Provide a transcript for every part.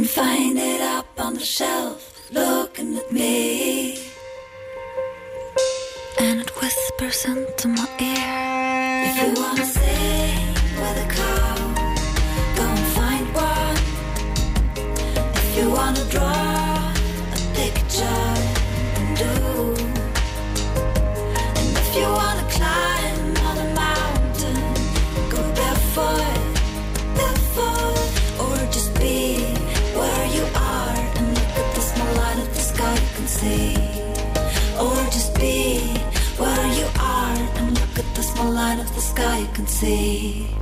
can find it up on the shelf, looking at me. And it whispers into my ear. If you wanna say see.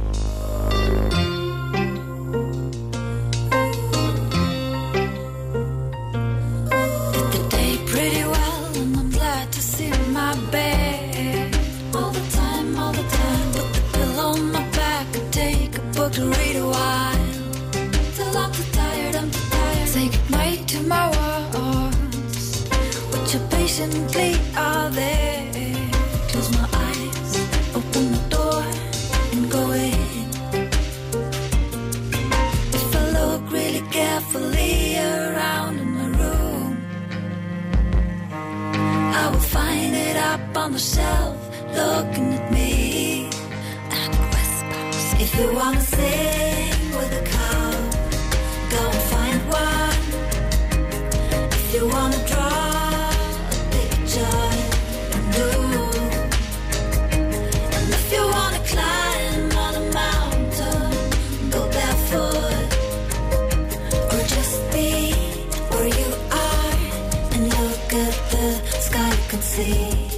the sky you can see.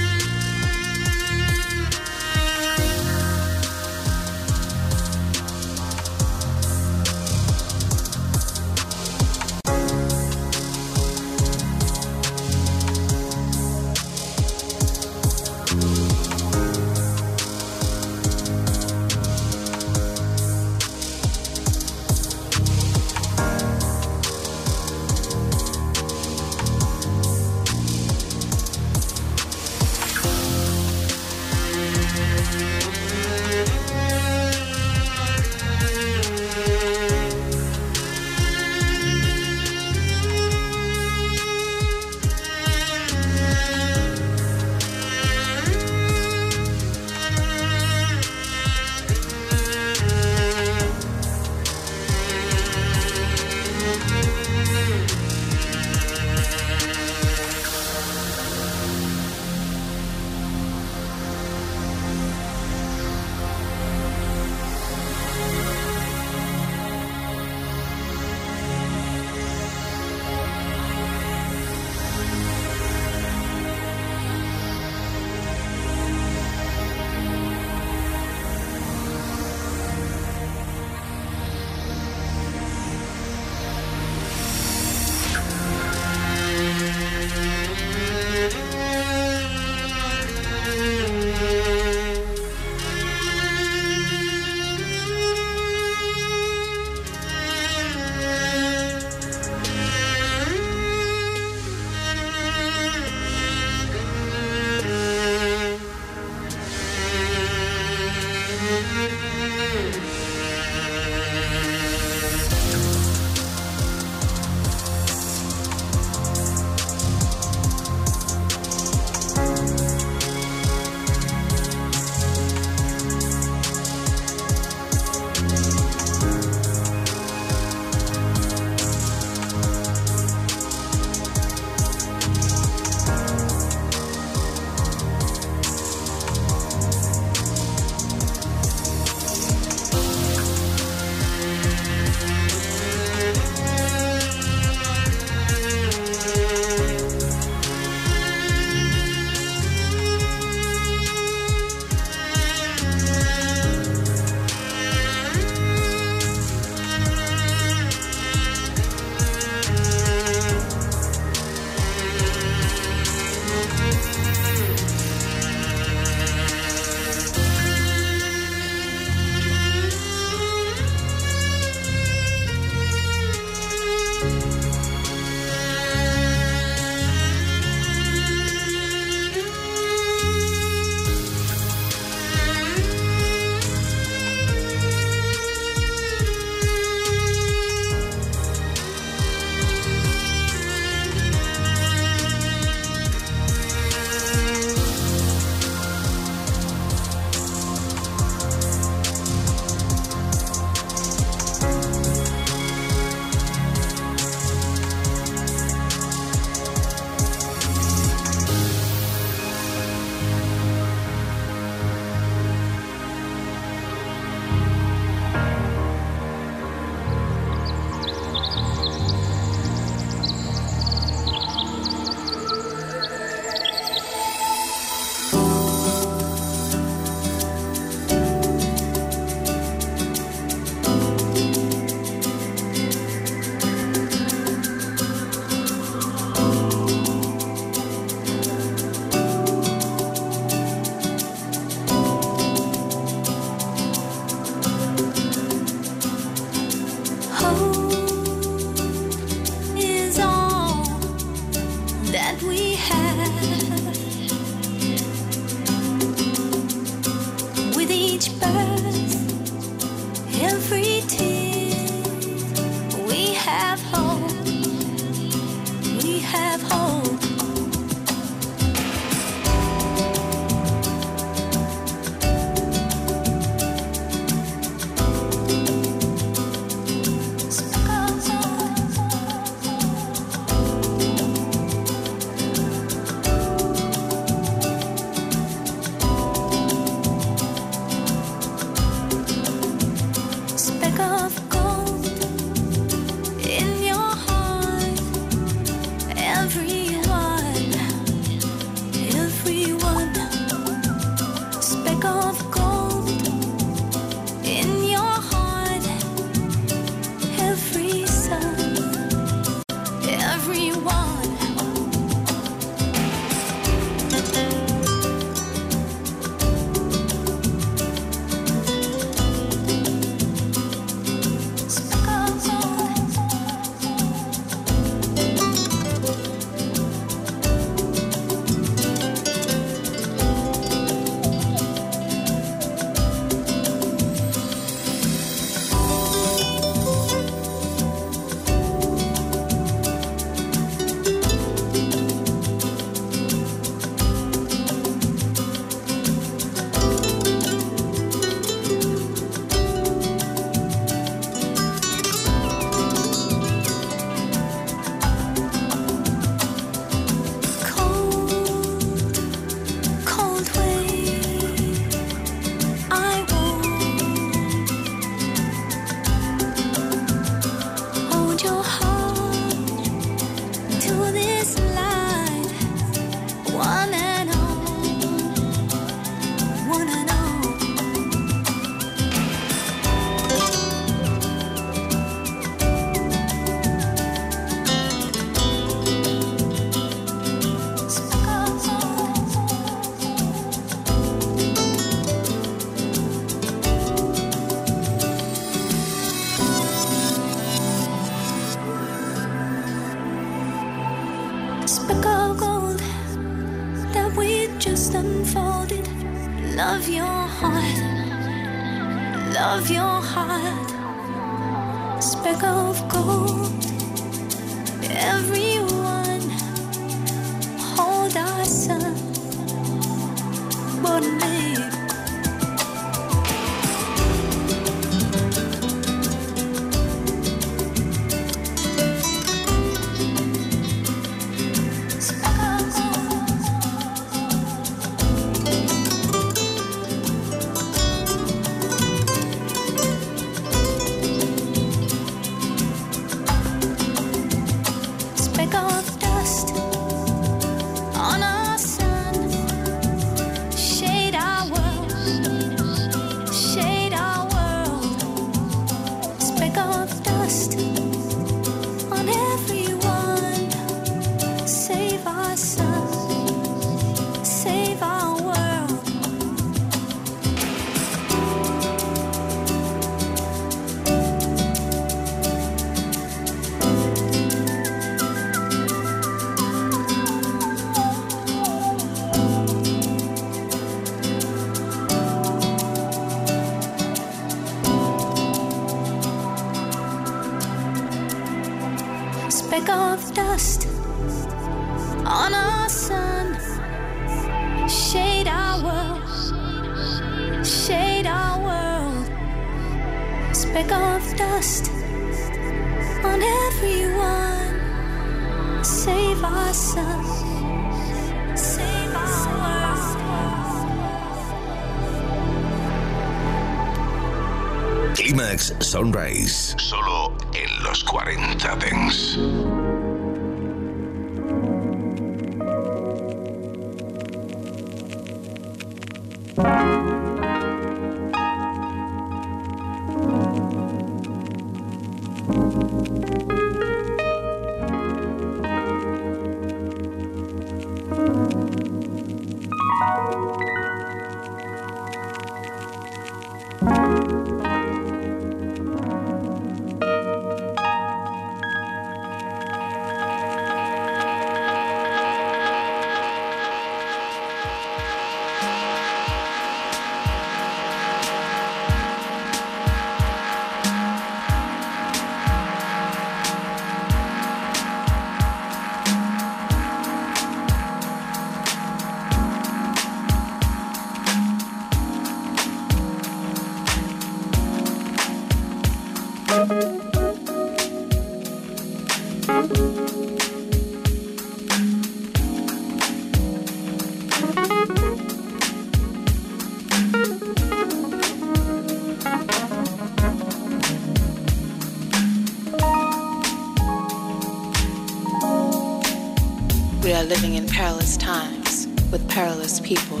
People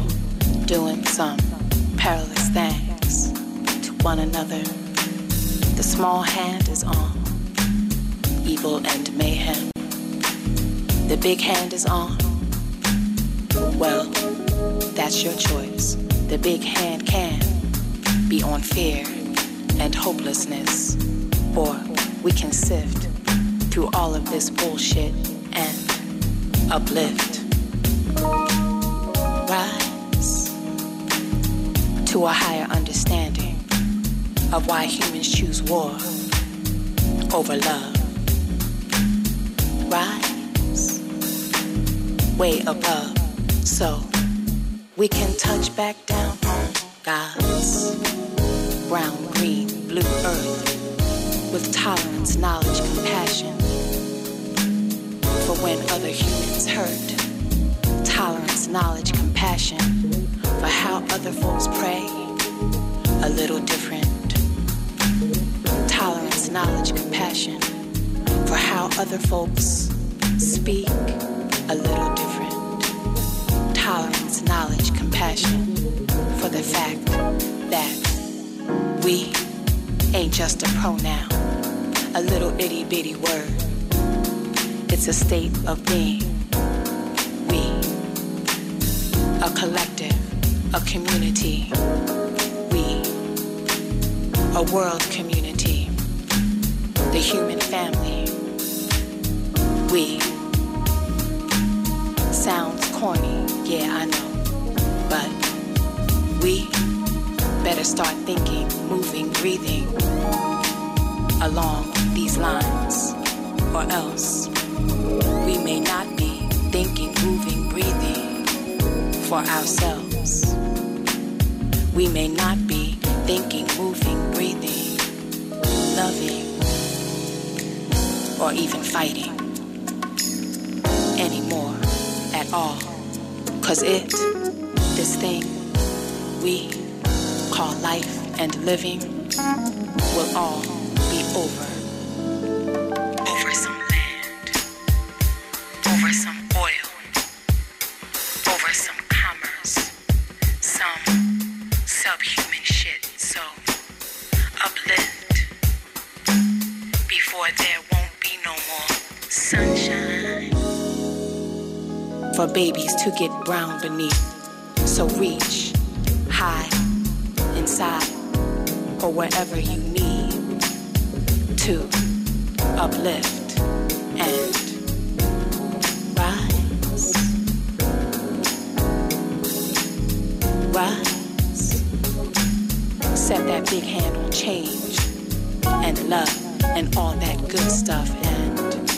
doing some perilous things to one another. The small hand is on evil and mayhem. The big hand is on. Well, that's your choice. The big hand can be on fear and hopelessness, or we can sift through all of this bullshit and uplift. Of why humans choose war over love. Rise way above so we can touch back down on God's brown, green, blue earth with tolerance, knowledge, compassion for when other humans hurt. Tolerance, knowledge, compassion for how other folks pray. A little different. Knowledge, compassion for how other folks speak. A little different. Tolerance, knowledge, compassion for the fact that we ain't just a pronoun, a little itty bitty word. It's a state of being. We, a collective, a community. We, a world community. The human family. We. Sounds corny, yeah, I know. But we better start thinking, moving, breathing along these lines, or else we may not be thinking, moving, breathing for ourselves. We may not be thinking, moving, breathing, loving, or even fighting anymore at all. Cause it, this thing we call life and living, will all be over. Sunshine. For babies to get brown beneath. So reach high inside or wherever you need to uplift and rise. Rise. Set that big hand on change and love and all that good stuff and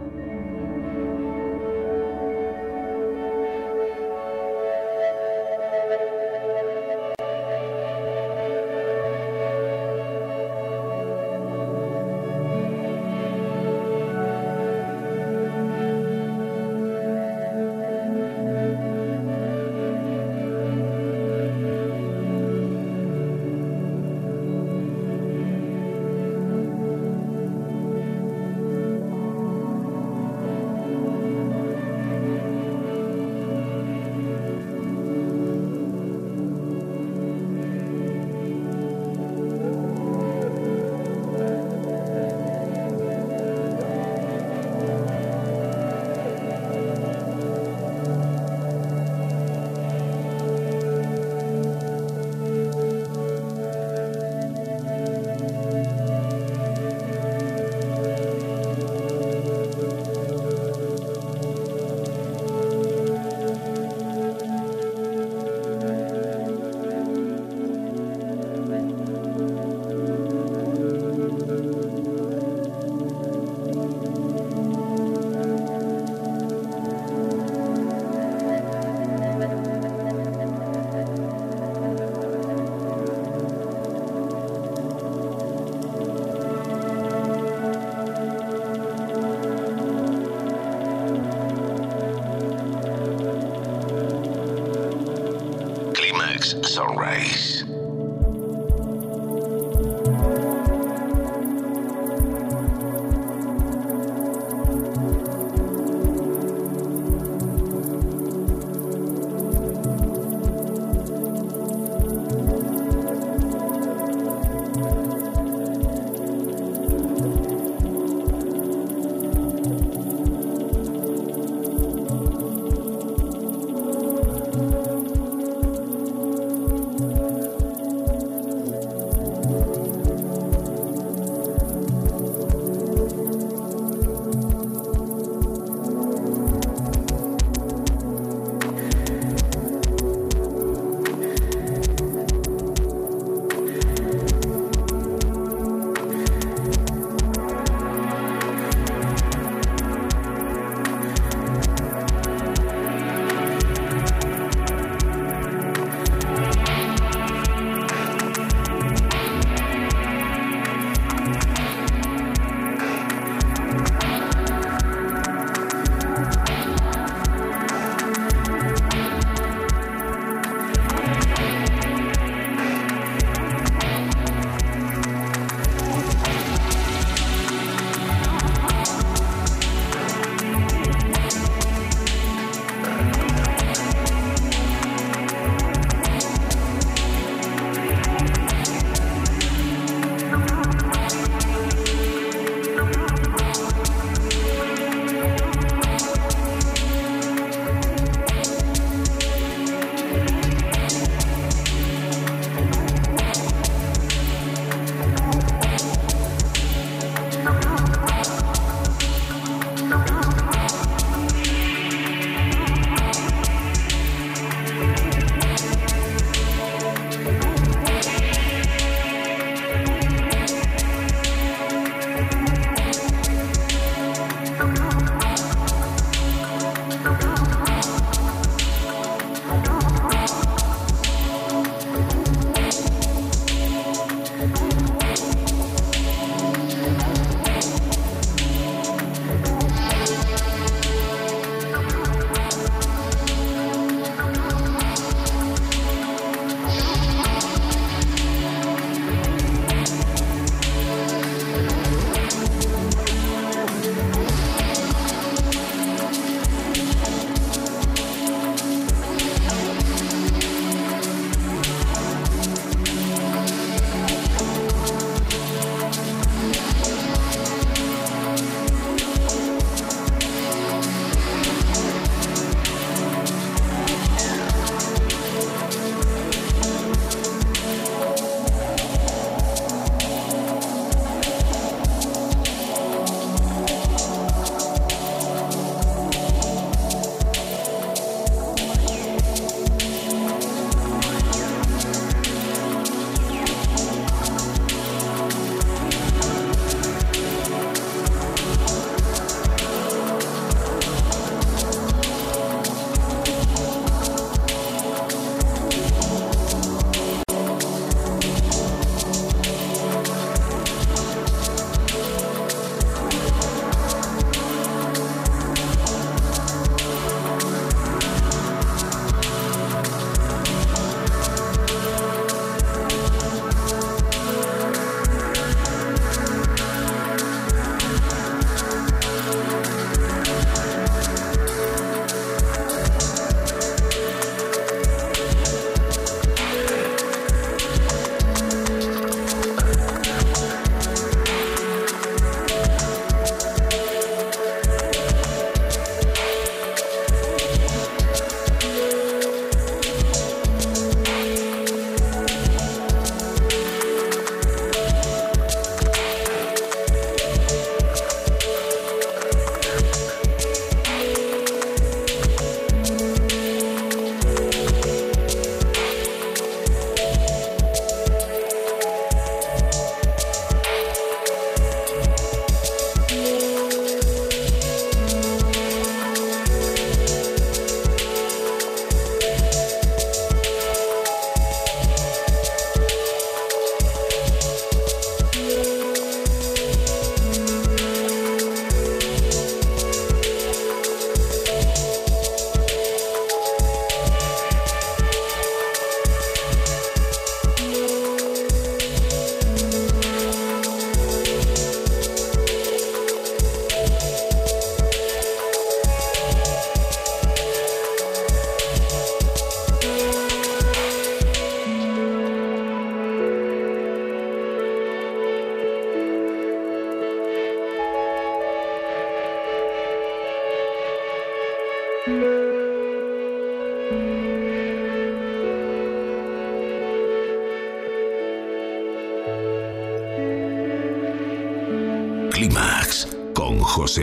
race.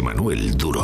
Manuel Duro.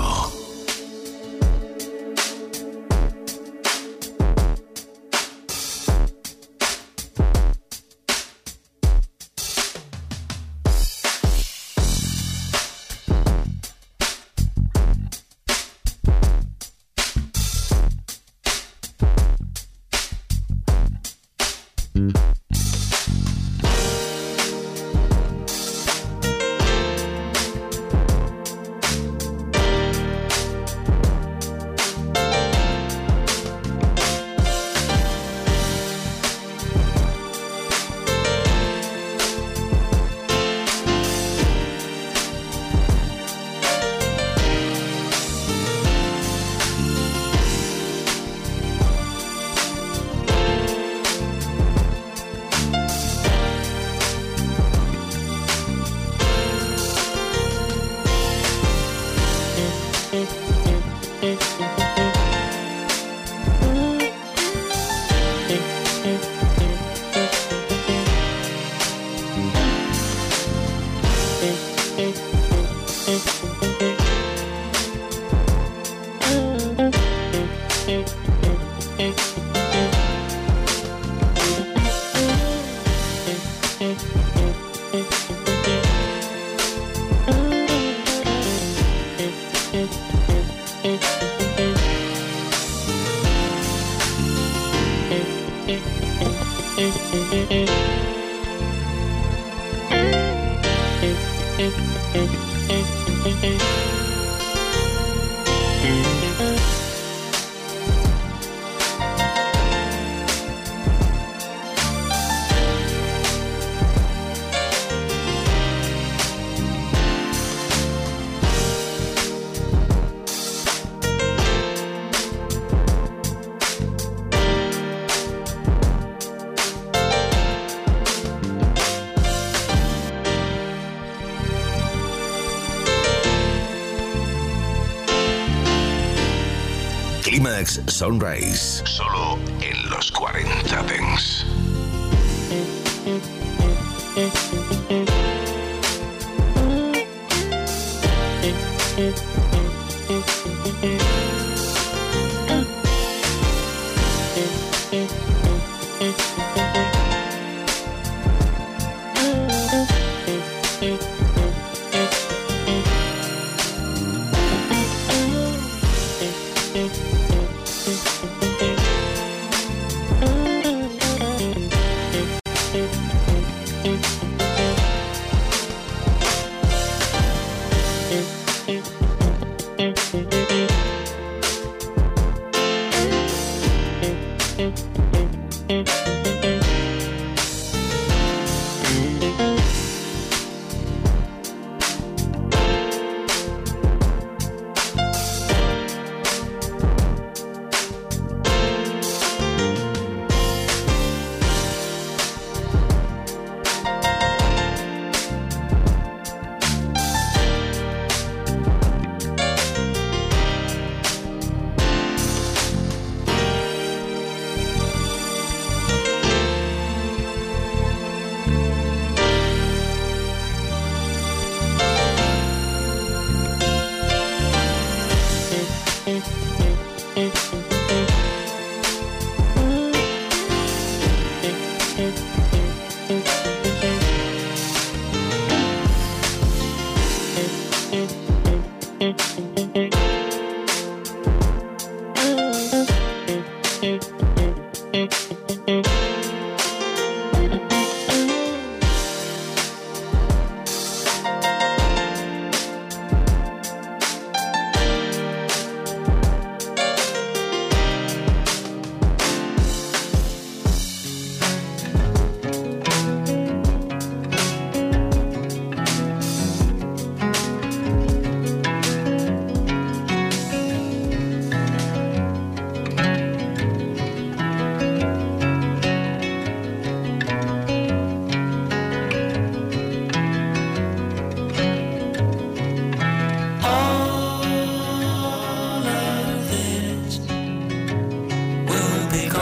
Sunrise. Solo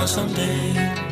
someday.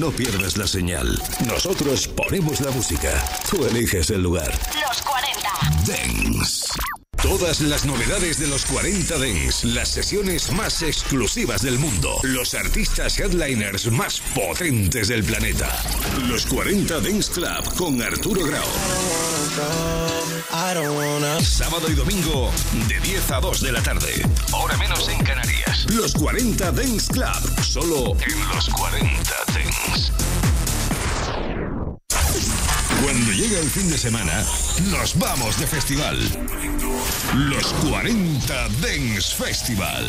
No pierdas la señal. Nosotros ponemos la música. Tú eliges el lugar. Los 40. Dance. Todas las novedades de los 40 Dance, las sesiones más exclusivas del mundo, los artistas headliners más potentes del planeta. Los 40 Dance Club con Arturo Grau. Sábado y domingo de 10 a 2 de la tarde. Hora menos en Canarias. Los 40 Dance Club. Solo en los 40 Dance. Cuando llega el fin de semana, nos vamos de festival. Los 40 Dance Festival.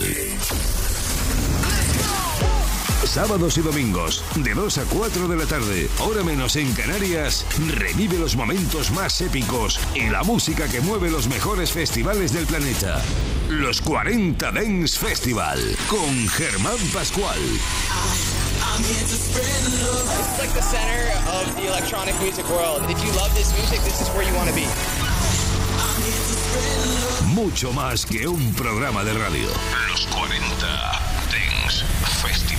Sábados y domingos, de 2 a 4 de la tarde, hora menos en Canarias, revive los momentos más épicos y la música que mueve los mejores festivales del planeta. Los 40 Dance Festival, con Germán Pascual. It's like the center of the electronic music world. If you love this music, this is where you want to be. Mucho más que un programa de radio. Los 40 Dance Festival.